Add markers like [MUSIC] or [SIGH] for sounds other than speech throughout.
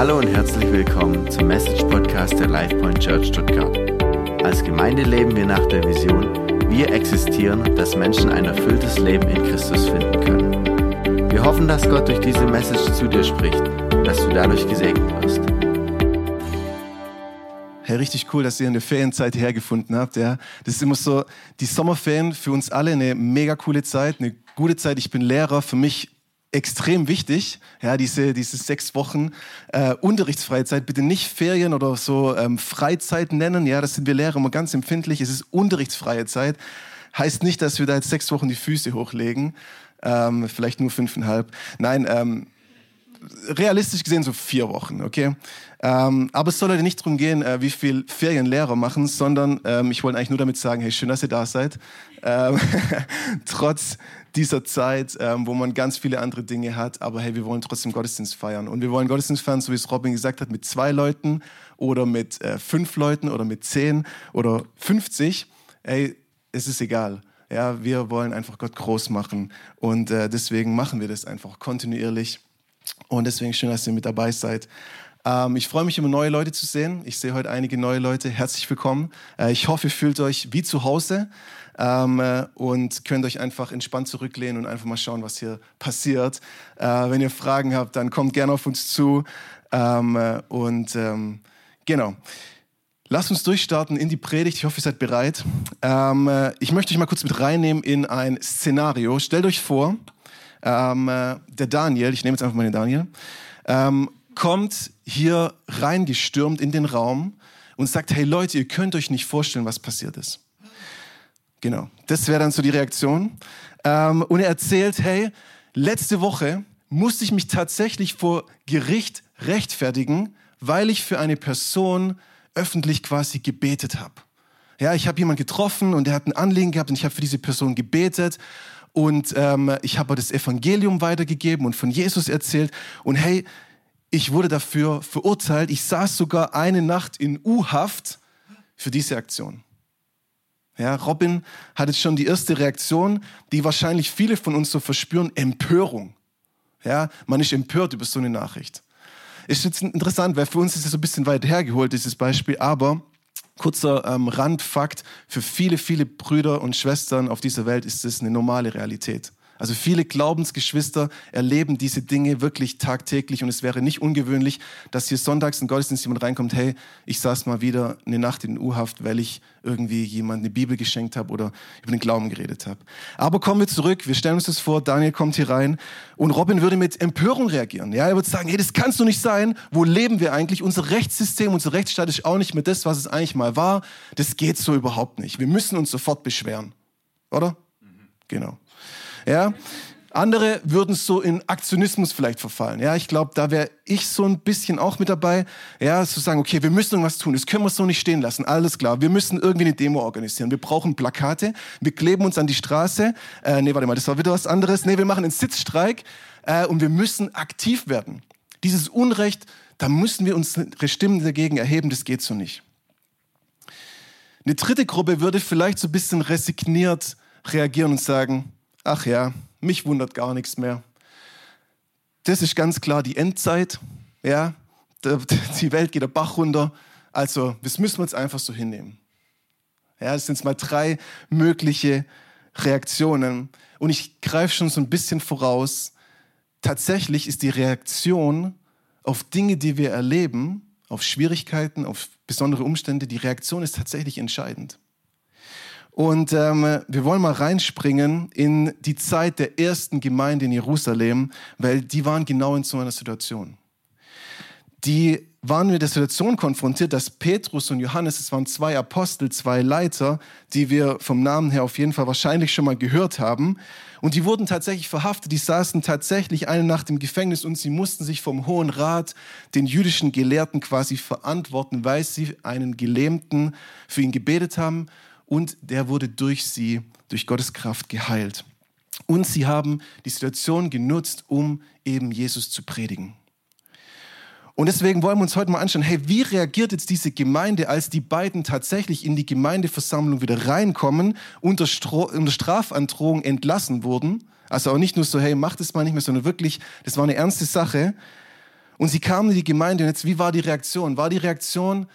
Hallo und herzlich willkommen zum Message Podcast der LifePoint Church Stuttgart. Als Gemeinde leben wir nach der Vision, wir existieren, dass Menschen ein erfülltes Leben in Christus finden können. Wir hoffen, dass Gott durch diese Message zu dir spricht und dass du dadurch gesegnet wirst. Hey, richtig cool, dass ihr eine Ferienzeit hergefunden habt. Ja. Das ist immer so, die Sommerferien für uns alle eine mega coole Zeit, eine gute Zeit. Ich bin Lehrer, für mich extrem wichtig, ja, diese, diese sechs Wochen äh, unterrichtsfreie Zeit, bitte nicht Ferien oder so ähm, Freizeit nennen, ja, das sind wir Lehrer immer ganz empfindlich, es ist unterrichtsfreie Zeit, heißt nicht, dass wir da jetzt sechs Wochen die Füße hochlegen, ähm, vielleicht nur fünfeinhalb, nein, ähm, realistisch gesehen so vier Wochen, okay? Ähm, aber es soll heute nicht darum gehen, äh, wie viel Ferien Lehrer machen, sondern ähm, ich wollte eigentlich nur damit sagen, hey, schön, dass ihr da seid. Ähm, [LAUGHS] trotz dieser Zeit, ähm, wo man ganz viele andere Dinge hat, aber hey, wir wollen trotzdem Gottesdienst feiern. Und wir wollen Gottesdienst feiern, so wie es Robin gesagt hat, mit zwei Leuten oder mit äh, fünf Leuten oder mit zehn oder 50. Ey, es ist egal. Ja, wir wollen einfach Gott groß machen und äh, deswegen machen wir das einfach kontinuierlich. Und deswegen schön, dass ihr mit dabei seid. Ähm, ich freue mich immer, neue Leute zu sehen. Ich sehe heute einige neue Leute. Herzlich willkommen. Äh, ich hoffe, ihr fühlt euch wie zu Hause ähm, äh, und könnt euch einfach entspannt zurücklehnen und einfach mal schauen, was hier passiert. Äh, wenn ihr Fragen habt, dann kommt gerne auf uns zu. Ähm, äh, und ähm, genau. Lasst uns durchstarten in die Predigt. Ich hoffe, ihr seid bereit. Ähm, äh, ich möchte euch mal kurz mit reinnehmen in ein Szenario. Stellt euch vor, ähm, äh, der Daniel, ich nehme jetzt einfach mal den Daniel, ähm, kommt hier reingestürmt in den Raum und sagt, hey Leute, ihr könnt euch nicht vorstellen, was passiert ist. Genau, das wäre dann so die Reaktion. Ähm, und er erzählt, hey, letzte Woche musste ich mich tatsächlich vor Gericht rechtfertigen, weil ich für eine Person öffentlich quasi gebetet habe. Ja, ich habe jemanden getroffen und der hat ein Anliegen gehabt und ich habe für diese Person gebetet und ähm, ich habe das Evangelium weitergegeben und von Jesus erzählt. Und hey, ich wurde dafür verurteilt. Ich saß sogar eine Nacht in U-Haft für diese Aktion. Ja, Robin hat jetzt schon die erste Reaktion, die wahrscheinlich viele von uns so verspüren, Empörung. Ja, man ist empört über so eine Nachricht. Ist jetzt interessant, weil für uns ist es so ein bisschen weit hergeholt, dieses Beispiel, aber kurzer ähm, Randfakt, für viele, viele Brüder und Schwestern auf dieser Welt ist es eine normale Realität. Also viele Glaubensgeschwister erleben diese Dinge wirklich tagtäglich und es wäre nicht ungewöhnlich, dass hier sonntags in Gottesdienst jemand reinkommt, hey, ich saß mal wieder eine Nacht in U-Haft, weil ich irgendwie jemand eine Bibel geschenkt habe oder über den Glauben geredet habe. Aber kommen wir zurück, wir stellen uns das vor, Daniel kommt hier rein und Robin würde mit Empörung reagieren. Ja, er würde sagen, hey, das kannst du nicht sein. Wo leben wir eigentlich? Unser Rechtssystem, unser Rechtsstaat ist auch nicht mehr das, was es eigentlich mal war. Das geht so überhaupt nicht. Wir müssen uns sofort beschweren. Oder? Mhm. Genau. Ja? Andere würden so in Aktionismus vielleicht verfallen. Ja, ich glaube, da wäre ich so ein bisschen auch mit dabei. Ja, zu sagen, okay, wir müssen irgendwas tun. Das können wir so nicht stehen lassen. Alles klar. Wir müssen irgendwie eine Demo organisieren. Wir brauchen Plakate. Wir kleben uns an die Straße. Äh, nee, warte mal, das war wieder was anderes. Nee, wir machen einen Sitzstreik. Äh, und wir müssen aktiv werden. Dieses Unrecht, da müssen wir unsere Stimmen dagegen erheben. Das geht so nicht. Eine dritte Gruppe würde vielleicht so ein bisschen resigniert reagieren und sagen, ach ja, mich wundert gar nichts mehr. Das ist ganz klar die Endzeit. Ja, [LAUGHS] die Welt geht der Bach runter. Also, das müssen wir jetzt einfach so hinnehmen. Ja, das sind jetzt mal drei mögliche Reaktionen. Und ich greife schon so ein bisschen voraus. Tatsächlich ist die Reaktion auf Dinge, die wir erleben, auf Schwierigkeiten, auf besondere Umstände, die Reaktion ist tatsächlich entscheidend. Und ähm, wir wollen mal reinspringen in die Zeit der ersten Gemeinde in Jerusalem, weil die waren genau in so einer Situation. Die waren mit der Situation konfrontiert, dass Petrus und Johannes, es waren zwei Apostel, zwei Leiter, die wir vom Namen her auf jeden Fall wahrscheinlich schon mal gehört haben. Und die wurden tatsächlich verhaftet, die saßen tatsächlich eine Nacht im Gefängnis und sie mussten sich vom Hohen Rat, den jüdischen Gelehrten quasi verantworten, weil sie einen Gelähmten für ihn gebetet haben und der wurde durch sie, durch Gottes Kraft geheilt. Und sie haben die Situation genutzt, um eben Jesus zu predigen. Und deswegen wollen wir uns heute mal anschauen, hey, wie reagiert jetzt diese Gemeinde, als die beiden tatsächlich in die Gemeindeversammlung wieder reinkommen, unter, Stro unter Strafandrohung entlassen wurden? Also auch nicht nur so, hey, macht es mal nicht mehr, sondern wirklich, das war eine ernste Sache. Und sie kamen in die Gemeinde und jetzt, wie war die Reaktion? War die Reaktion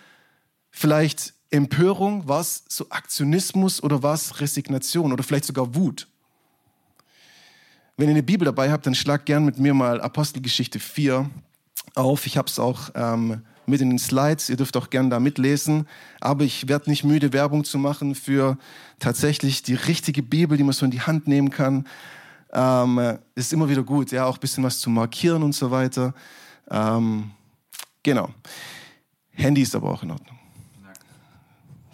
vielleicht Empörung? War es so Aktionismus oder war es Resignation oder vielleicht sogar Wut? Wenn ihr eine Bibel dabei habt, dann schlagt gern mit mir mal Apostelgeschichte 4 auf. Ich habe es auch ähm, mit in den Slides. Ihr dürft auch gern da mitlesen. Aber ich werde nicht müde, Werbung zu machen für tatsächlich die richtige Bibel, die man so in die Hand nehmen kann. Ähm, ist immer wieder gut, ja, auch ein bisschen was zu markieren und so weiter. Ähm, genau. Handy ist aber auch in Ordnung.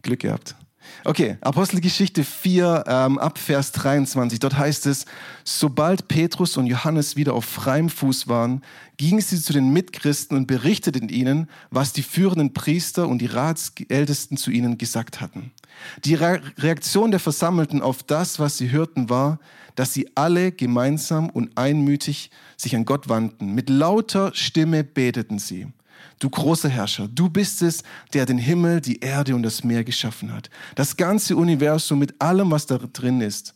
Glück gehabt. Okay, Apostelgeschichte 4 ähm, ab Vers 23. Dort heißt es, sobald Petrus und Johannes wieder auf freiem Fuß waren, gingen sie zu den Mitchristen und berichteten ihnen, was die führenden Priester und die Ratsältesten zu ihnen gesagt hatten. Die Re Reaktion der Versammelten auf das, was sie hörten, war, dass sie alle gemeinsam und einmütig sich an Gott wandten. Mit lauter Stimme beteten sie. Du großer Herrscher, du bist es, der den Himmel, die Erde und das Meer geschaffen hat. Das ganze Universum mit allem, was da drin ist.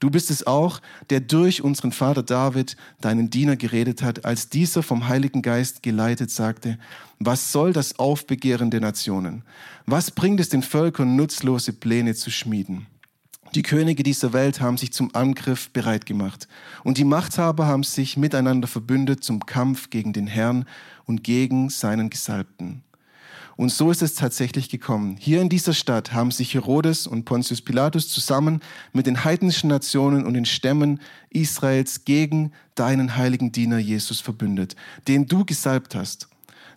Du bist es auch, der durch unseren Vater David, deinen Diener, geredet hat, als dieser vom Heiligen Geist geleitet sagte, was soll das Aufbegehren der Nationen? Was bringt es den Völkern, nutzlose Pläne zu schmieden? Die Könige dieser Welt haben sich zum Angriff bereit gemacht. Und die Machthaber haben sich miteinander verbündet zum Kampf gegen den Herrn und gegen seinen Gesalbten. Und so ist es tatsächlich gekommen. Hier in dieser Stadt haben sich Herodes und Pontius Pilatus zusammen mit den heidnischen Nationen und den Stämmen Israels gegen deinen heiligen Diener Jesus verbündet, den du gesalbt hast.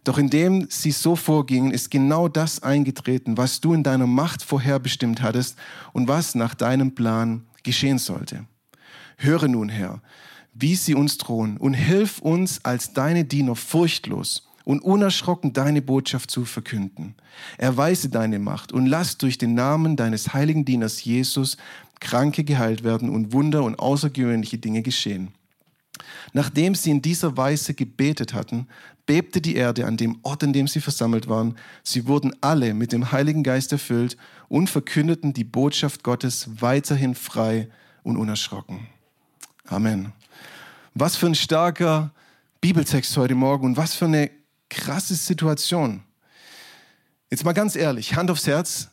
Doch indem sie so vorgingen, ist genau das eingetreten, was du in deiner Macht vorherbestimmt hattest und was nach deinem Plan geschehen sollte. Höre nun, Herr, wie sie uns drohen und hilf uns als deine Diener furchtlos und unerschrocken deine Botschaft zu verkünden. Erweise deine Macht und lass durch den Namen deines heiligen Dieners Jesus Kranke geheilt werden und Wunder und außergewöhnliche Dinge geschehen. Nachdem sie in dieser Weise gebetet hatten, bebte die Erde an dem Ort, an dem sie versammelt waren. Sie wurden alle mit dem Heiligen Geist erfüllt und verkündeten die Botschaft Gottes weiterhin frei und unerschrocken. Amen. Was für ein starker Bibeltext heute Morgen und was für eine krasse Situation. Jetzt mal ganz ehrlich, Hand aufs Herz,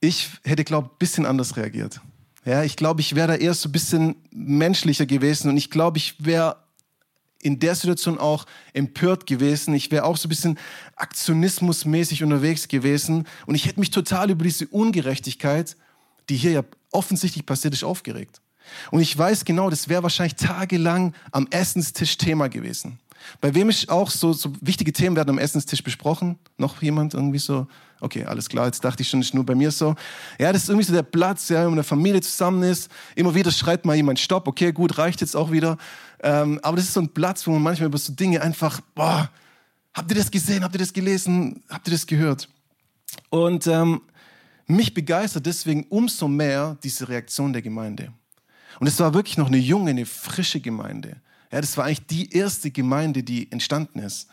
ich hätte, glaube ich, ein bisschen anders reagiert. Ja, ich glaube, ich wäre da eher so ein bisschen menschlicher gewesen und ich glaube, ich wäre in der Situation auch empört gewesen. Ich wäre auch so ein bisschen aktionismusmäßig unterwegs gewesen und ich hätte mich total über diese Ungerechtigkeit, die hier ja offensichtlich passiert ist, aufgeregt. Und ich weiß genau, das wäre wahrscheinlich tagelang am Essenstisch Thema gewesen. Bei wem ist auch so, so wichtige Themen werden am Essenstisch besprochen? Noch jemand irgendwie so? Okay, alles klar, jetzt dachte ich schon, ist nur bei mir so. Ja, das ist irgendwie so der Platz, ja, wenn man eine Familie zusammen ist. Immer wieder schreit mal jemand Stopp, okay, gut, reicht jetzt auch wieder. Ähm, aber das ist so ein Platz, wo man manchmal über so Dinge einfach, boah, habt ihr das gesehen, habt ihr das gelesen, habt ihr das gehört? Und ähm, mich begeistert deswegen umso mehr diese Reaktion der Gemeinde. Und es war wirklich noch eine junge, eine frische Gemeinde. Ja, das war eigentlich die erste Gemeinde, die entstanden ist.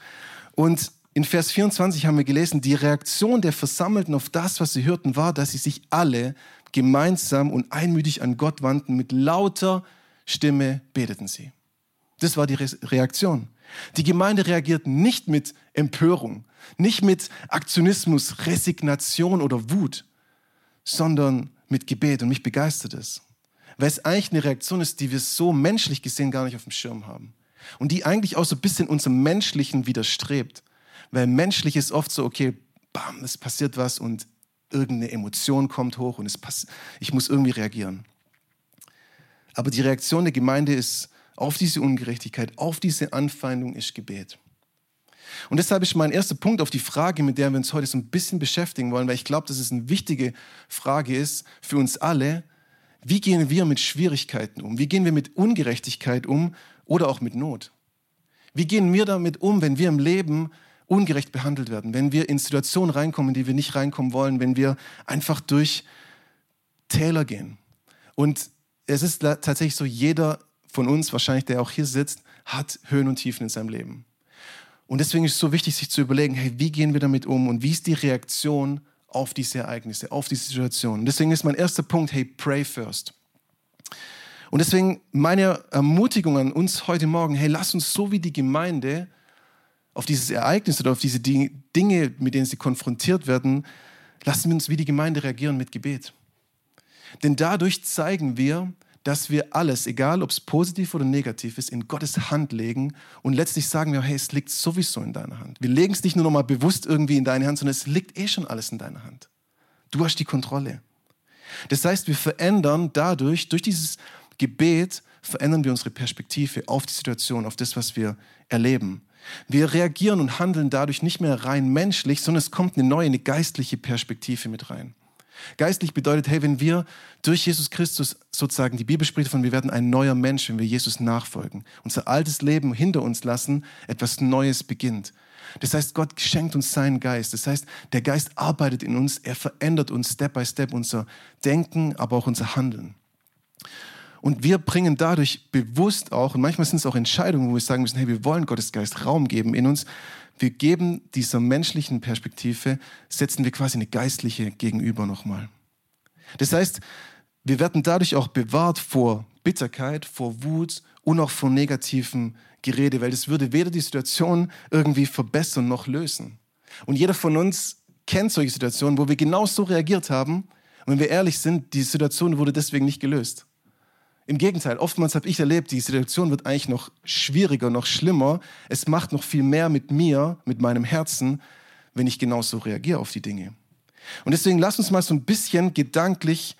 Und in Vers 24 haben wir gelesen, die Reaktion der Versammelten auf das, was sie hörten, war, dass sie sich alle gemeinsam und einmütig an Gott wandten. Mit lauter Stimme beteten sie. Das war die Re Reaktion. Die Gemeinde reagiert nicht mit Empörung, nicht mit Aktionismus, Resignation oder Wut, sondern mit Gebet. Und mich begeistert es weil es eigentlich eine Reaktion ist, die wir so menschlich gesehen gar nicht auf dem Schirm haben. Und die eigentlich auch so ein bisschen unserem Menschlichen widerstrebt. Weil menschlich ist oft so, okay, bam, es passiert was und irgendeine Emotion kommt hoch und es ich muss irgendwie reagieren. Aber die Reaktion der Gemeinde ist auf diese Ungerechtigkeit, auf diese Anfeindung ist Gebet. Und deshalb ist mein erster Punkt auf die Frage, mit der wir uns heute so ein bisschen beschäftigen wollen, weil ich glaube, dass es eine wichtige Frage ist für uns alle, wie gehen wir mit Schwierigkeiten um? Wie gehen wir mit Ungerechtigkeit um oder auch mit Not? Wie gehen wir damit um, wenn wir im Leben ungerecht behandelt werden, wenn wir in Situationen reinkommen, in die wir nicht reinkommen wollen, wenn wir einfach durch Täler gehen? Und es ist tatsächlich so, jeder von uns, wahrscheinlich der auch hier sitzt, hat Höhen und Tiefen in seinem Leben. Und deswegen ist es so wichtig, sich zu überlegen, hey, wie gehen wir damit um und wie ist die Reaktion auf diese Ereignisse, auf diese Situation. Deswegen ist mein erster Punkt, hey, pray first. Und deswegen meine Ermutigung an uns heute Morgen, hey, lass uns so wie die Gemeinde auf dieses Ereignis oder auf diese Dinge, mit denen sie konfrontiert werden, lassen wir uns wie die Gemeinde reagieren mit Gebet. Denn dadurch zeigen wir, dass wir alles, egal ob es positiv oder negativ ist, in Gottes Hand legen und letztlich sagen wir, hey, es liegt sowieso in deiner Hand. Wir legen es nicht nur noch mal bewusst irgendwie in deine Hand, sondern es liegt eh schon alles in deiner Hand. Du hast die Kontrolle. Das heißt, wir verändern dadurch, durch dieses Gebet, verändern wir unsere Perspektive auf die Situation, auf das, was wir erleben. Wir reagieren und handeln dadurch nicht mehr rein menschlich, sondern es kommt eine neue, eine geistliche Perspektive mit rein. Geistlich bedeutet, hey, wenn wir durch Jesus Christus sozusagen, die Bibel spricht davon, wir werden ein neuer Mensch, wenn wir Jesus nachfolgen, unser altes Leben hinter uns lassen, etwas Neues beginnt. Das heißt, Gott schenkt uns seinen Geist. Das heißt, der Geist arbeitet in uns, er verändert uns Step by Step unser Denken, aber auch unser Handeln. Und wir bringen dadurch bewusst auch, und manchmal sind es auch Entscheidungen, wo wir sagen müssen, hey, wir wollen Gottes Geist Raum geben in uns. Wir geben dieser menschlichen Perspektive, setzen wir quasi eine geistliche gegenüber nochmal. Das heißt, wir werden dadurch auch bewahrt vor Bitterkeit, vor Wut und auch vor negativen Gerede, weil das würde weder die Situation irgendwie verbessern noch lösen. Und jeder von uns kennt solche Situationen, wo wir genau so reagiert haben. Und wenn wir ehrlich sind, die Situation wurde deswegen nicht gelöst. Im Gegenteil, oftmals habe ich erlebt, die Situation wird eigentlich noch schwieriger, noch schlimmer. Es macht noch viel mehr mit mir, mit meinem Herzen, wenn ich genauso reagiere auf die Dinge. Und deswegen lass uns mal so ein bisschen gedanklich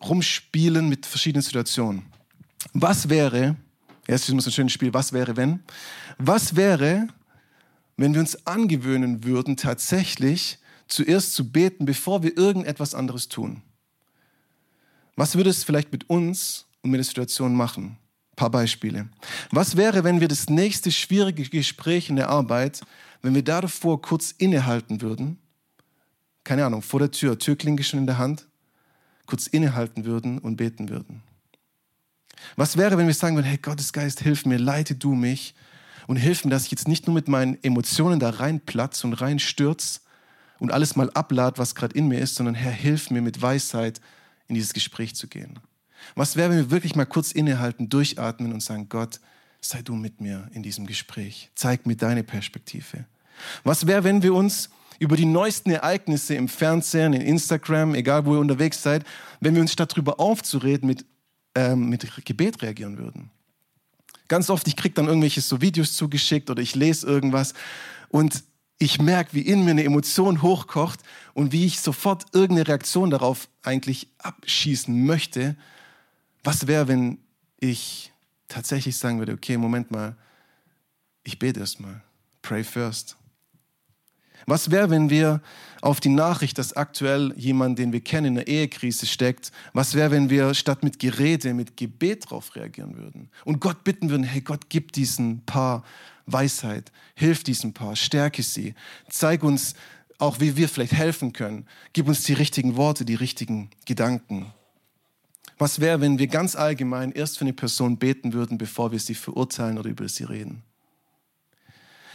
rumspielen mit verschiedenen Situationen. Was wäre, erst ist ein schönes Spiel, was wäre, wenn? Was wäre, wenn wir uns angewöhnen würden, tatsächlich zuerst zu beten, bevor wir irgendetwas anderes tun? Was würde es vielleicht mit uns und mit der Situation machen? Ein paar Beispiele. Was wäre, wenn wir das nächste schwierige Gespräch in der Arbeit, wenn wir davor kurz innehalten würden? Keine Ahnung, vor der Tür, Türklinke schon in der Hand, kurz innehalten würden und beten würden. Was wäre, wenn wir sagen würden, hey Gottes Geist, hilf mir, leite du mich und hilf mir, dass ich jetzt nicht nur mit meinen Emotionen da reinplatze und reinstürze und alles mal ablad, was gerade in mir ist, sondern Herr, hilf mir mit Weisheit, in dieses Gespräch zu gehen? Was wäre, wenn wir wirklich mal kurz innehalten, durchatmen und sagen, Gott, sei du mit mir in diesem Gespräch. Zeig mir deine Perspektive. Was wäre, wenn wir uns über die neuesten Ereignisse im Fernsehen, in Instagram, egal wo ihr unterwegs seid, wenn wir uns statt darüber aufzureden, mit, ähm, mit Gebet reagieren würden? Ganz oft, ich kriege dann irgendwelche so Videos zugeschickt oder ich lese irgendwas und ich merke, wie in mir eine Emotion hochkocht und wie ich sofort irgendeine Reaktion darauf eigentlich abschießen möchte. Was wäre, wenn ich tatsächlich sagen würde, okay, Moment mal, ich bete erstmal. Pray first. Was wäre, wenn wir auf die Nachricht, dass aktuell jemand, den wir kennen, in einer Ehekrise steckt, was wäre, wenn wir statt mit Gerede, mit Gebet darauf reagieren würden und Gott bitten würden, hey Gott, gib diesen Paar Weisheit. Hilf diesem Paar, stärke sie. Zeig uns auch, wie wir vielleicht helfen können. Gib uns die richtigen Worte, die richtigen Gedanken. Was wäre, wenn wir ganz allgemein erst für eine Person beten würden, bevor wir sie verurteilen oder über sie reden?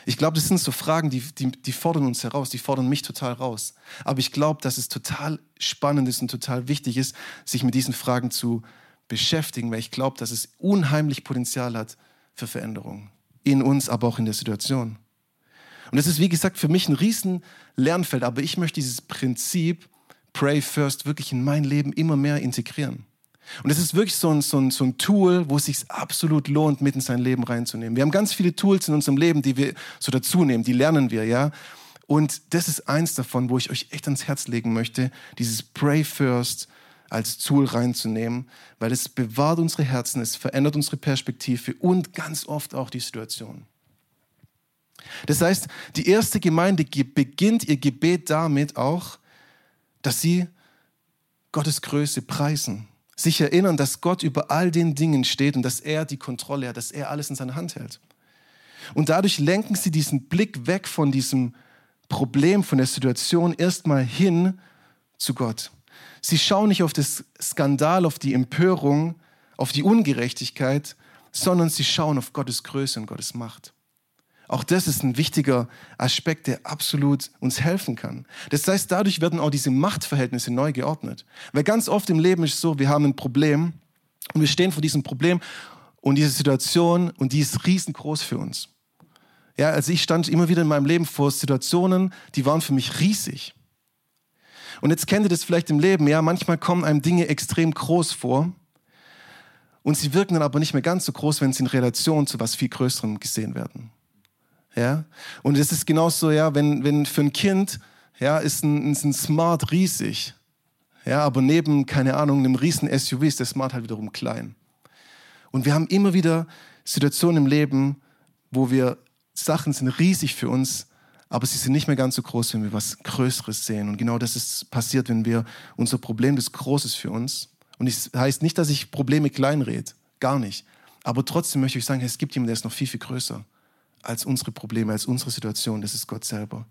Ich glaube, das sind so Fragen, die, die, die fordern uns heraus, die fordern mich total raus. Aber ich glaube, dass es total spannend ist und total wichtig ist, sich mit diesen Fragen zu beschäftigen, weil ich glaube, dass es unheimlich Potenzial hat für Veränderungen in uns, aber auch in der Situation. Und das ist, wie gesagt, für mich ein riesen Lernfeld, aber ich möchte dieses Prinzip Pray First wirklich in mein Leben immer mehr integrieren. Und es ist wirklich so ein, so, ein, so ein Tool, wo es sich absolut lohnt, mit in sein Leben reinzunehmen. Wir haben ganz viele Tools in unserem Leben, die wir so dazu nehmen, die lernen wir, ja. Und das ist eins davon, wo ich euch echt ans Herz legen möchte, dieses Pray First als Tool reinzunehmen, weil es bewahrt unsere Herzen, es verändert unsere Perspektive und ganz oft auch die Situation. Das heißt, die erste Gemeinde beginnt ihr Gebet damit auch, dass sie Gottes Größe preisen, sich erinnern, dass Gott über all den Dingen steht und dass er die Kontrolle hat, dass er alles in seiner Hand hält. Und dadurch lenken sie diesen Blick weg von diesem Problem, von der Situation erstmal hin zu Gott. Sie schauen nicht auf das Skandal, auf die Empörung, auf die Ungerechtigkeit, sondern sie schauen auf Gottes Größe und Gottes Macht. Auch das ist ein wichtiger Aspekt, der absolut uns helfen kann. Das heißt, dadurch werden auch diese Machtverhältnisse neu geordnet. Weil ganz oft im Leben ist es so, wir haben ein Problem und wir stehen vor diesem Problem und diese Situation und die ist riesengroß für uns. Ja, also ich stand immer wieder in meinem Leben vor Situationen, die waren für mich riesig. Und jetzt kennt ihr das vielleicht im Leben, ja, manchmal kommen einem Dinge extrem groß vor und sie wirken dann aber nicht mehr ganz so groß, wenn sie in Relation zu was viel Größerem gesehen werden. Ja? Und es ist genauso, ja, wenn, wenn für ein Kind, ja, ist ein, ist ein Smart riesig. Ja, aber neben, keine Ahnung, einem riesen SUV ist der Smart halt wiederum klein. Und wir haben immer wieder Situationen im Leben, wo wir Sachen sind riesig für uns, aber sie sind nicht mehr ganz so groß, wenn wir was Größeres sehen. Und genau das ist passiert, wenn wir unser Problem des Großes für uns. Und das heißt nicht, dass ich Probleme kleinrede, gar nicht. Aber trotzdem möchte ich sagen, es gibt jemanden, der ist noch viel, viel größer als unsere Probleme, als unsere Situation. Das ist Gott selber.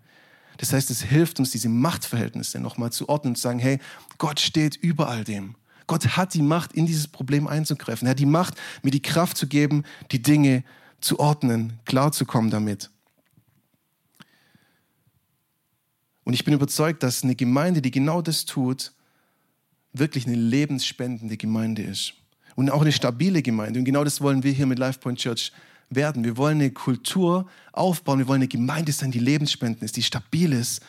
Das heißt, es hilft uns, diese Machtverhältnisse nochmal zu ordnen und zu sagen, hey, Gott steht über all dem. Gott hat die Macht, in dieses Problem einzugreifen. Er hat die Macht, mir die Kraft zu geben, die Dinge zu ordnen, klarzukommen damit. Und ich bin überzeugt, dass eine Gemeinde, die genau das tut, wirklich eine lebensspendende Gemeinde ist. Und auch eine stabile Gemeinde. Und genau das wollen wir hier mit LifePoint Church werden. Wir wollen eine Kultur aufbauen. Wir wollen eine Gemeinde sein, die lebensspendend ist, die stabil ist.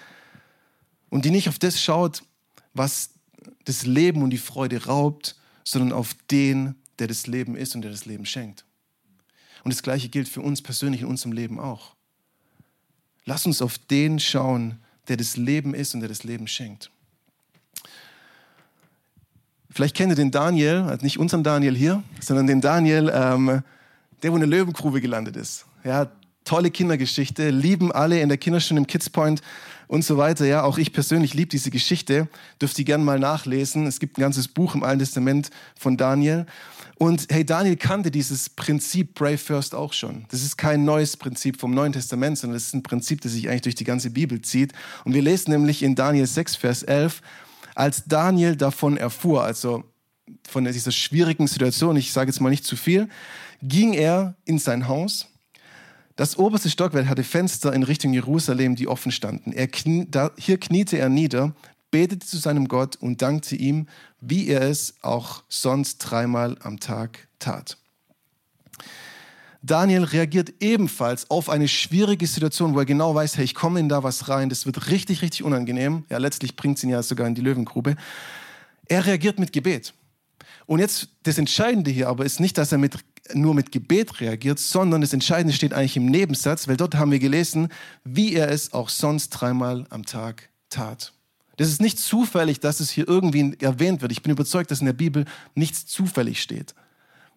Und die nicht auf das schaut, was das Leben und die Freude raubt, sondern auf den, der das Leben ist und der das Leben schenkt. Und das Gleiche gilt für uns persönlich in unserem Leben auch. Lass uns auf den schauen, der das Leben ist und der das Leben schenkt. Vielleicht kennt ihr den Daniel, also nicht unseren Daniel hier, sondern den Daniel, ähm, der wo in der Löwengrube gelandet ist. Ja, tolle Kindergeschichte, lieben alle in der Kinderstunde im Kids Point und so weiter. Ja, auch ich persönlich liebe diese Geschichte, dürft ihr gerne mal nachlesen. Es gibt ein ganzes Buch im Alten Testament von Daniel. Und hey, Daniel kannte dieses Prinzip Pray First auch schon. Das ist kein neues Prinzip vom Neuen Testament, sondern das ist ein Prinzip, das sich eigentlich durch die ganze Bibel zieht. Und wir lesen nämlich in Daniel 6, Vers 11, als Daniel davon erfuhr, also von dieser schwierigen Situation, ich sage jetzt mal nicht zu viel, ging er in sein Haus. Das oberste Stockwerk hatte Fenster in Richtung Jerusalem, die offen standen. Knie, da, hier kniete er nieder, betete zu seinem Gott und dankte ihm, wie er es auch sonst dreimal am Tag tat. Daniel reagiert ebenfalls auf eine schwierige Situation, wo er genau weiß, hey, ich komme in da was rein, das wird richtig, richtig unangenehm. Ja, letztlich bringt es ihn ja sogar in die Löwengrube. Er reagiert mit Gebet. Und jetzt das Entscheidende hier aber ist nicht, dass er mit, nur mit Gebet reagiert, sondern das Entscheidende steht eigentlich im Nebensatz, weil dort haben wir gelesen, wie er es auch sonst dreimal am Tag tat. Das ist nicht zufällig, dass es hier irgendwie erwähnt wird. Ich bin überzeugt, dass in der Bibel nichts zufällig steht,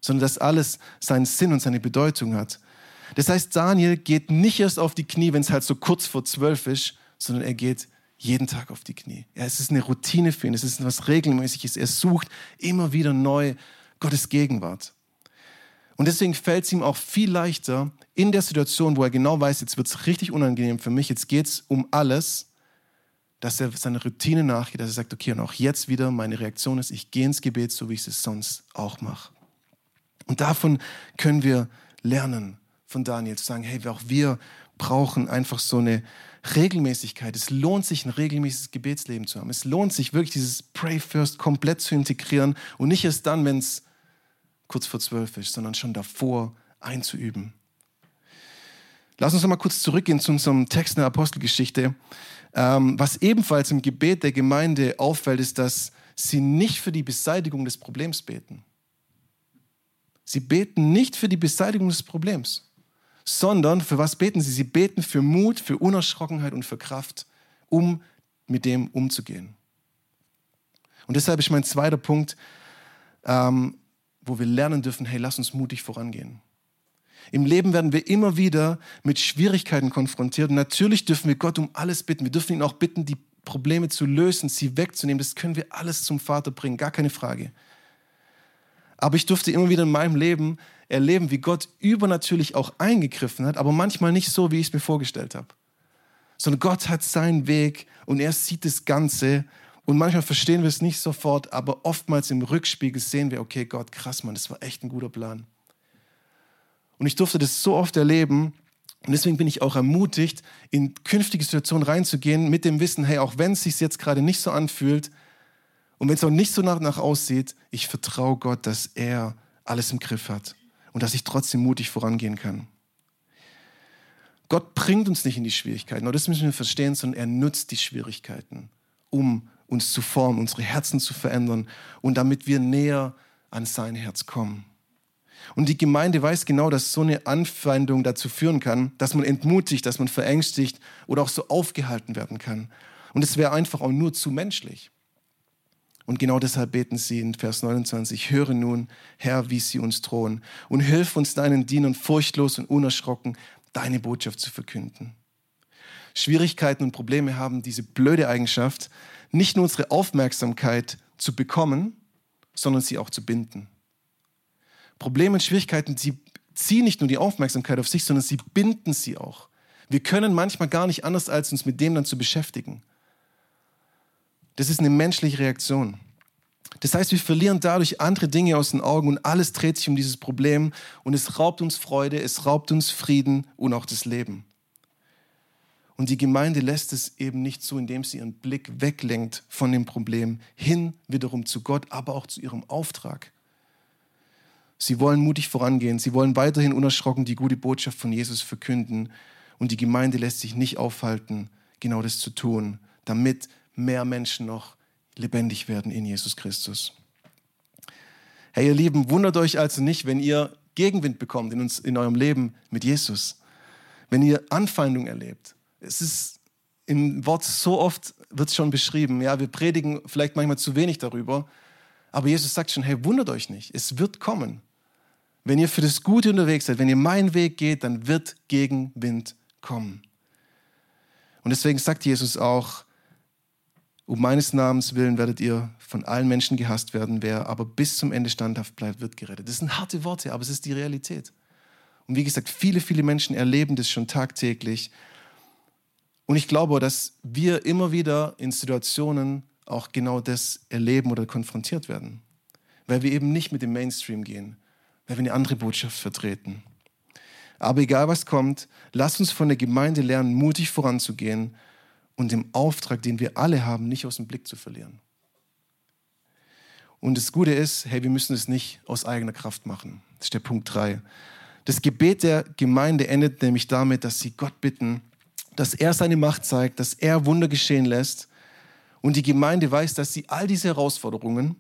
sondern dass alles seinen Sinn und seine Bedeutung hat. Das heißt, Daniel geht nicht erst auf die Knie, wenn es halt so kurz vor zwölf ist, sondern er geht jeden Tag auf die Knie. Ja, es ist eine Routine für ihn, es ist etwas Regelmäßiges. Er sucht immer wieder neu Gottes Gegenwart. Und deswegen fällt es ihm auch viel leichter in der Situation, wo er genau weiß, jetzt wird es richtig unangenehm für mich, jetzt geht es um alles, dass er seiner Routine nachgeht, dass er sagt, okay, und auch jetzt wieder meine Reaktion ist, ich gehe ins Gebet, so wie ich es sonst auch mache. Und davon können wir lernen, von Daniel zu sagen, hey, auch wir brauchen einfach so eine Regelmäßigkeit. Es lohnt sich, ein regelmäßiges Gebetsleben zu haben. Es lohnt sich wirklich, dieses Pray First komplett zu integrieren und nicht erst dann, wenn es kurz vor zwölf ist, sondern schon davor einzuüben. Lass uns noch mal kurz zurückgehen zu unserem Text in der Apostelgeschichte. Ähm, was ebenfalls im Gebet der Gemeinde auffällt, ist, dass sie nicht für die Beseitigung des Problems beten. Sie beten nicht für die Beseitigung des Problems, sondern für was beten sie? Sie beten für Mut, für Unerschrockenheit und für Kraft, um mit dem umzugehen. Und deshalb ist mein zweiter Punkt, ähm, wo wir lernen dürfen, hey, lass uns mutig vorangehen. Im Leben werden wir immer wieder mit Schwierigkeiten konfrontiert. Und natürlich dürfen wir Gott um alles bitten. Wir dürfen ihn auch bitten, die Probleme zu lösen, sie wegzunehmen. Das können wir alles zum Vater bringen, gar keine Frage. Aber ich durfte immer wieder in meinem Leben erleben, wie Gott übernatürlich auch eingegriffen hat, aber manchmal nicht so, wie ich es mir vorgestellt habe. Sondern Gott hat seinen Weg und er sieht das Ganze und manchmal verstehen wir es nicht sofort, aber oftmals im Rückspiegel sehen wir, okay, Gott, krass, Mann, das war echt ein guter Plan. Und ich durfte das so oft erleben. Und deswegen bin ich auch ermutigt, in künftige Situationen reinzugehen mit dem Wissen, hey, auch wenn es sich jetzt gerade nicht so anfühlt und wenn es auch nicht so nach, nach aussieht, ich vertraue Gott, dass er alles im Griff hat und dass ich trotzdem mutig vorangehen kann. Gott bringt uns nicht in die Schwierigkeiten, aber das müssen wir verstehen, sondern er nutzt die Schwierigkeiten, um uns zu formen, unsere Herzen zu verändern und damit wir näher an sein Herz kommen. Und die Gemeinde weiß genau, dass so eine Anfeindung dazu führen kann, dass man entmutigt, dass man verängstigt oder auch so aufgehalten werden kann. Und es wäre einfach auch nur zu menschlich. Und genau deshalb beten sie in Vers 29, höre nun, Herr, wie sie uns drohen und hilf uns deinen Dienern furchtlos und unerschrocken deine Botschaft zu verkünden. Schwierigkeiten und Probleme haben diese blöde Eigenschaft, nicht nur unsere Aufmerksamkeit zu bekommen, sondern sie auch zu binden. Probleme und Schwierigkeiten, sie ziehen nicht nur die Aufmerksamkeit auf sich, sondern sie binden sie auch. Wir können manchmal gar nicht anders, als uns mit dem dann zu beschäftigen. Das ist eine menschliche Reaktion. Das heißt, wir verlieren dadurch andere Dinge aus den Augen und alles dreht sich um dieses Problem und es raubt uns Freude, es raubt uns Frieden und auch das Leben. Und die Gemeinde lässt es eben nicht so, indem sie ihren Blick weglenkt von dem Problem hin wiederum zu Gott, aber auch zu ihrem Auftrag. Sie wollen mutig vorangehen, sie wollen weiterhin unerschrocken die gute Botschaft von Jesus verkünden und die Gemeinde lässt sich nicht aufhalten, genau das zu tun, damit mehr Menschen noch lebendig werden in Jesus Christus. Hey, ihr Lieben, wundert euch also nicht, wenn ihr Gegenwind bekommt in, uns, in eurem Leben mit Jesus. Wenn ihr Anfeindung erlebt. Es ist im Wort so oft wird schon beschrieben. Ja, wir predigen vielleicht manchmal zu wenig darüber. Aber Jesus sagt schon, hey, wundert euch nicht. Es wird kommen. Wenn ihr für das Gute unterwegs seid, wenn ihr meinen Weg geht, dann wird Gegenwind kommen. Und deswegen sagt Jesus auch, um meines Namens willen werdet ihr von allen Menschen gehasst werden. Wer aber bis zum Ende standhaft bleibt, wird gerettet. Das sind harte Worte, aber es ist die Realität. Und wie gesagt, viele, viele Menschen erleben das schon tagtäglich. Und ich glaube, dass wir immer wieder in Situationen auch genau das erleben oder konfrontiert werden. Weil wir eben nicht mit dem Mainstream gehen, weil wir eine andere Botschaft vertreten. Aber egal was kommt, lasst uns von der Gemeinde lernen, mutig voranzugehen und dem Auftrag, den wir alle haben, nicht aus dem Blick zu verlieren. Und das Gute ist, hey, wir müssen es nicht aus eigener Kraft machen. Das ist der Punkt 3. Das Gebet der Gemeinde endet nämlich damit, dass sie Gott bitten, dass er seine Macht zeigt, dass er Wunder geschehen lässt. Und die Gemeinde weiß, dass sie all diese Herausforderungen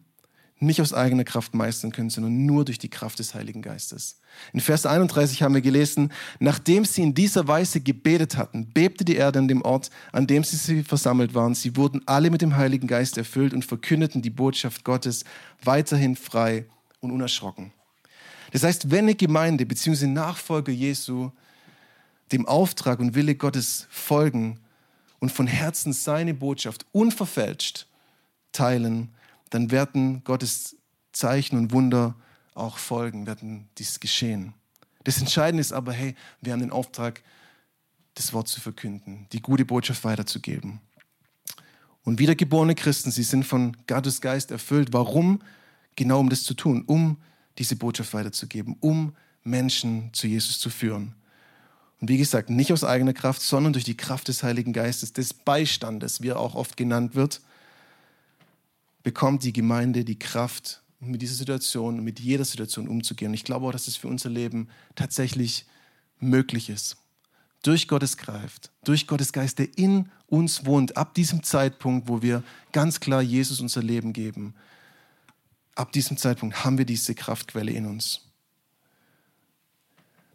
nicht aus eigener Kraft meistern können, sondern nur durch die Kraft des Heiligen Geistes. In Vers 31 haben wir gelesen, nachdem sie in dieser Weise gebetet hatten, bebte die Erde an dem Ort, an dem sie versammelt waren. Sie wurden alle mit dem Heiligen Geist erfüllt und verkündeten die Botschaft Gottes weiterhin frei und unerschrocken. Das heißt, wenn eine Gemeinde bzw. Nachfolger Jesu dem Auftrag und Wille Gottes folgen und von Herzen seine Botschaft unverfälscht teilen, dann werden Gottes Zeichen und Wunder auch folgen, werden dies geschehen. Das Entscheidende ist aber, hey, wir haben den Auftrag, das Wort zu verkünden, die gute Botschaft weiterzugeben. Und wiedergeborene Christen, sie sind von Gottes Geist erfüllt. Warum? Genau um das zu tun, um diese Botschaft weiterzugeben, um Menschen zu Jesus zu führen. Und wie gesagt, nicht aus eigener Kraft, sondern durch die Kraft des Heiligen Geistes, des Beistandes, wie er auch oft genannt wird bekommt die Gemeinde die Kraft, mit dieser Situation, mit jeder Situation umzugehen. Und ich glaube auch, dass es für unser Leben tatsächlich möglich ist. Durch Gottes greift, durch Gottes Geist, der in uns wohnt, ab diesem Zeitpunkt, wo wir ganz klar Jesus unser Leben geben, ab diesem Zeitpunkt haben wir diese Kraftquelle in uns.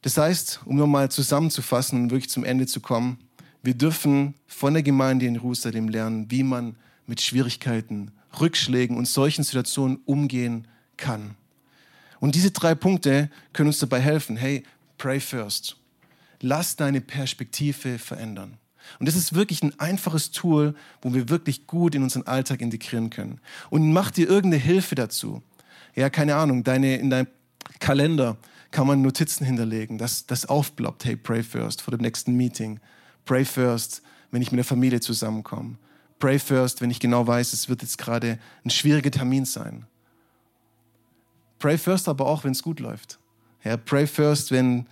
Das heißt, um nochmal zusammenzufassen und wirklich zum Ende zu kommen, wir dürfen von der Gemeinde in Jerusalem lernen, wie man mit Schwierigkeiten Rückschlägen und solchen Situationen umgehen kann. Und diese drei Punkte können uns dabei helfen. Hey, pray first. Lass deine Perspektive verändern. Und das ist wirklich ein einfaches Tool, wo wir wirklich gut in unseren Alltag integrieren können. Und mach dir irgendeine Hilfe dazu. Ja, keine Ahnung, deine, in deinem Kalender kann man Notizen hinterlegen, dass das aufploppt. Hey, pray first vor dem nächsten Meeting. Pray first, wenn ich mit der Familie zusammenkomme. Pray first, wenn ich genau weiß, es wird jetzt gerade ein schwieriger Termin sein. Pray first aber auch, wenn es gut läuft. Ja, pray first, wenn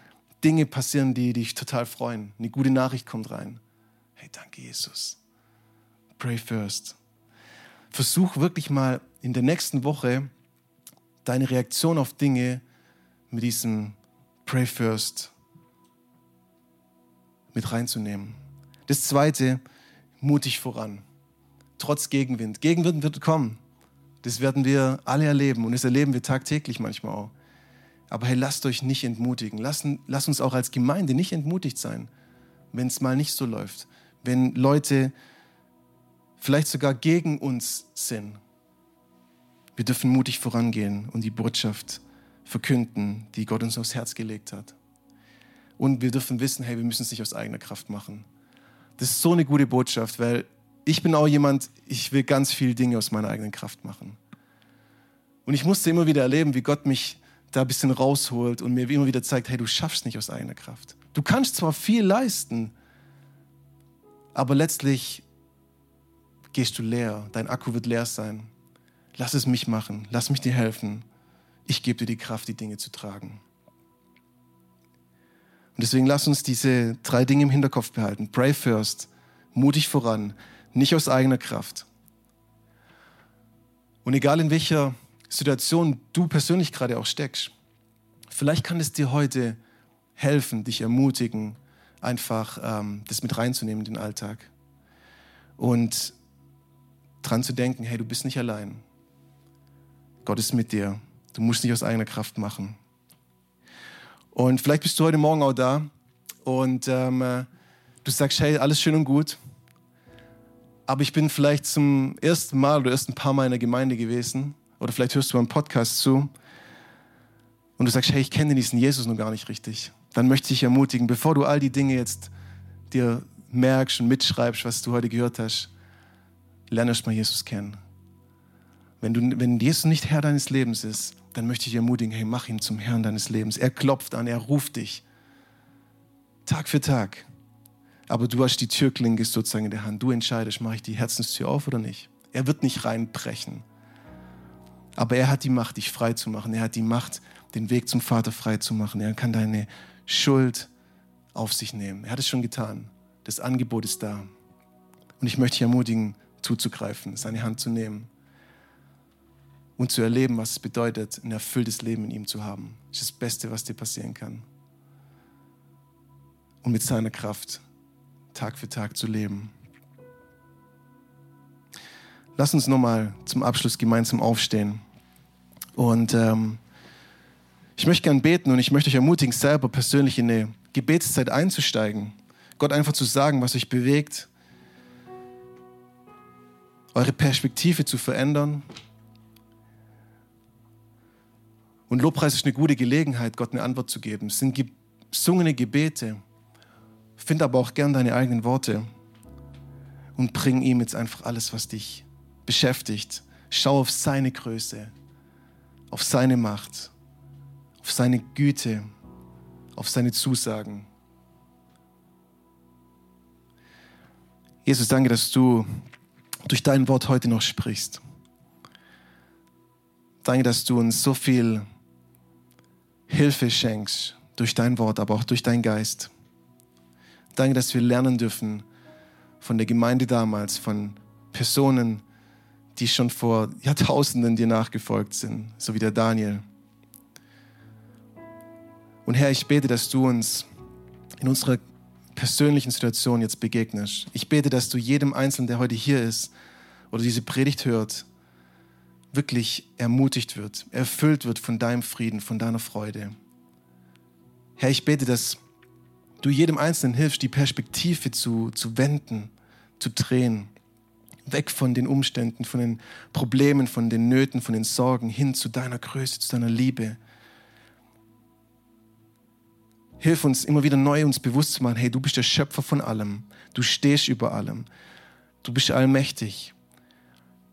Dinge passieren, die dich total freuen. Eine gute Nachricht kommt rein. Hey, danke Jesus. Pray first. Versuch wirklich mal in der nächsten Woche deine Reaktion auf Dinge mit diesem Pray first mit reinzunehmen. Das zweite, mutig voran. Trotz Gegenwind. Gegenwind wird kommen. Das werden wir alle erleben und das erleben wir tagtäglich manchmal auch. Aber hey, lasst euch nicht entmutigen. Lasst, lasst uns auch als Gemeinde nicht entmutigt sein, wenn es mal nicht so läuft. Wenn Leute vielleicht sogar gegen uns sind. Wir dürfen mutig vorangehen und die Botschaft verkünden, die Gott uns aufs Herz gelegt hat. Und wir dürfen wissen, hey, wir müssen es nicht aus eigener Kraft machen. Das ist so eine gute Botschaft, weil ich bin auch jemand, ich will ganz viele Dinge aus meiner eigenen Kraft machen. Und ich musste immer wieder erleben, wie Gott mich da ein bisschen rausholt und mir immer wieder zeigt, hey, du schaffst nicht aus eigener Kraft. Du kannst zwar viel leisten, aber letztlich gehst du leer, dein Akku wird leer sein. Lass es mich machen, lass mich dir helfen. Ich gebe dir die Kraft, die Dinge zu tragen. Und deswegen lass uns diese drei Dinge im Hinterkopf behalten. Pray first, mutig voran, nicht aus eigener Kraft. Und egal in welcher Situation du persönlich gerade auch steckst, vielleicht kann es dir heute helfen, dich ermutigen, einfach ähm, das mit reinzunehmen in den Alltag. Und dran zu denken, hey, du bist nicht allein. Gott ist mit dir. Du musst nicht aus eigener Kraft machen. Und vielleicht bist du heute Morgen auch da und ähm, äh, du sagst, hey, alles schön und gut, aber ich bin vielleicht zum ersten Mal oder erst ein paar Mal in der Gemeinde gewesen oder vielleicht hörst du einen Podcast zu und du sagst, hey, ich kenne diesen Jesus noch gar nicht richtig. Dann möchte ich dich ermutigen, bevor du all die Dinge jetzt dir merkst und mitschreibst, was du heute gehört hast, lerne erst mal Jesus kennen. Wenn, du, wenn Jesus nicht Herr deines Lebens ist, dann möchte ich ermutigen, hey, mach ihn zum Herrn deines Lebens. Er klopft an, er ruft dich. Tag für Tag. Aber du hast die Türklinke sozusagen in der Hand. Du entscheidest, mache ich die Herzenstür auf oder nicht. Er wird nicht reinbrechen. Aber er hat die Macht, dich frei zu machen. Er hat die Macht, den Weg zum Vater frei zu machen. Er kann deine Schuld auf sich nehmen. Er hat es schon getan. Das Angebot ist da. Und ich möchte dich ermutigen, zuzugreifen, seine Hand zu nehmen und zu erleben, was es bedeutet, ein erfülltes Leben in ihm zu haben. Das ist das Beste, was dir passieren kann. Und mit seiner Kraft Tag für Tag zu leben. Lass uns nochmal zum Abschluss gemeinsam aufstehen. Und ähm, ich möchte gern beten und ich möchte euch ermutigen, selber persönlich in eine Gebetszeit einzusteigen. Gott einfach zu sagen, was euch bewegt, eure Perspektive zu verändern. Und Lobpreis ist eine gute Gelegenheit, Gott eine Antwort zu geben. Es sind gesungene Gebete. Find aber auch gern deine eigenen Worte und bring ihm jetzt einfach alles, was dich beschäftigt. Schau auf seine Größe, auf seine Macht, auf seine Güte, auf seine Zusagen. Jesus, danke, dass du durch dein Wort heute noch sprichst. Danke, dass du uns so viel Hilfe schenkst durch dein Wort, aber auch durch deinen Geist. Danke, dass wir lernen dürfen von der Gemeinde damals, von Personen, die schon vor Jahrtausenden dir nachgefolgt sind, so wie der Daniel. Und Herr, ich bete, dass du uns in unserer persönlichen Situation jetzt begegnest. Ich bete, dass du jedem Einzelnen, der heute hier ist oder diese Predigt hört, wirklich ermutigt wird, erfüllt wird von deinem Frieden, von deiner Freude. Herr, ich bete, dass du jedem Einzelnen hilfst, die Perspektive zu, zu wenden, zu drehen. Weg von den Umständen, von den Problemen, von den Nöten, von den Sorgen, hin zu deiner Größe, zu deiner Liebe. Hilf uns immer wieder neu uns bewusst zu machen, hey, du bist der Schöpfer von allem. Du stehst über allem. Du bist allmächtig.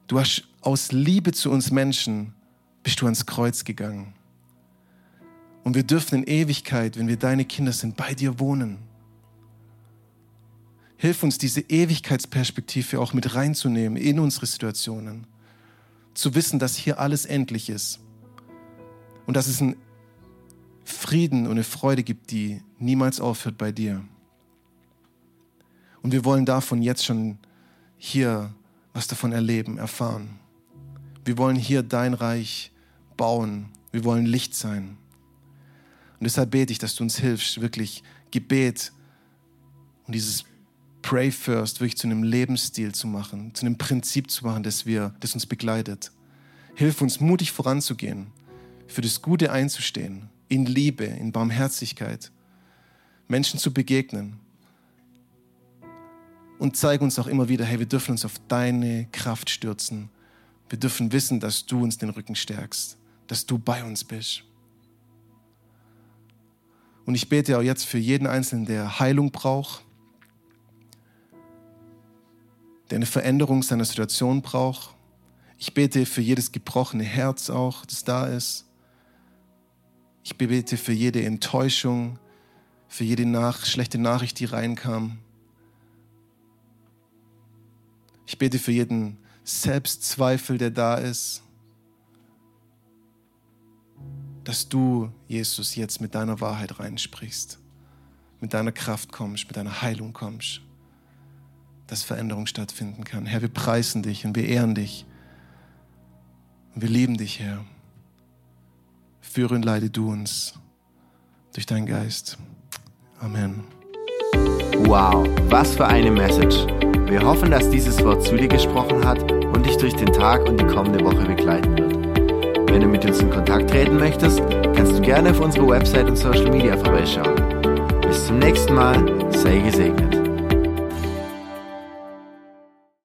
Du hast aus Liebe zu uns Menschen bist du ans Kreuz gegangen. Und wir dürfen in Ewigkeit, wenn wir deine Kinder sind, bei dir wohnen. Hilf uns, diese Ewigkeitsperspektive auch mit reinzunehmen in unsere Situationen. Zu wissen, dass hier alles endlich ist. Und dass es einen Frieden und eine Freude gibt, die niemals aufhört bei dir. Und wir wollen davon jetzt schon hier was davon erleben, erfahren. Wir wollen hier dein Reich bauen. Wir wollen Licht sein. Und deshalb bete ich, dass du uns hilfst, wirklich Gebet Und dieses Pray First wirklich zu einem Lebensstil zu machen, zu einem Prinzip zu machen, das, wir, das uns begleitet. Hilf uns, mutig voranzugehen, für das Gute einzustehen, in Liebe, in Barmherzigkeit, Menschen zu begegnen. Und zeig uns auch immer wieder, hey, wir dürfen uns auf deine Kraft stürzen. Wir dürfen wissen, dass du uns den Rücken stärkst, dass du bei uns bist. Und ich bete auch jetzt für jeden Einzelnen, der Heilung braucht, der eine Veränderung seiner Situation braucht. Ich bete für jedes gebrochene Herz auch, das da ist. Ich bete für jede Enttäuschung, für jede nach schlechte Nachricht, die reinkam. Ich bete für jeden Selbstzweifel, der da ist. Dass du, Jesus, jetzt mit deiner Wahrheit reinsprichst, mit deiner Kraft kommst, mit deiner Heilung kommst, dass Veränderung stattfinden kann. Herr, wir preisen dich und wir ehren dich. Und wir lieben dich, Herr. Führe und leide du uns durch deinen Geist. Amen. Wow, was für eine Message. Wir hoffen, dass dieses Wort zu dir gesprochen hat dich durch den Tag und die kommende Woche begleiten wird. Wenn du mit uns in Kontakt treten möchtest, kannst du gerne auf unsere Website und Social Media vorbeischauen. Bis zum nächsten Mal, sei gesegnet.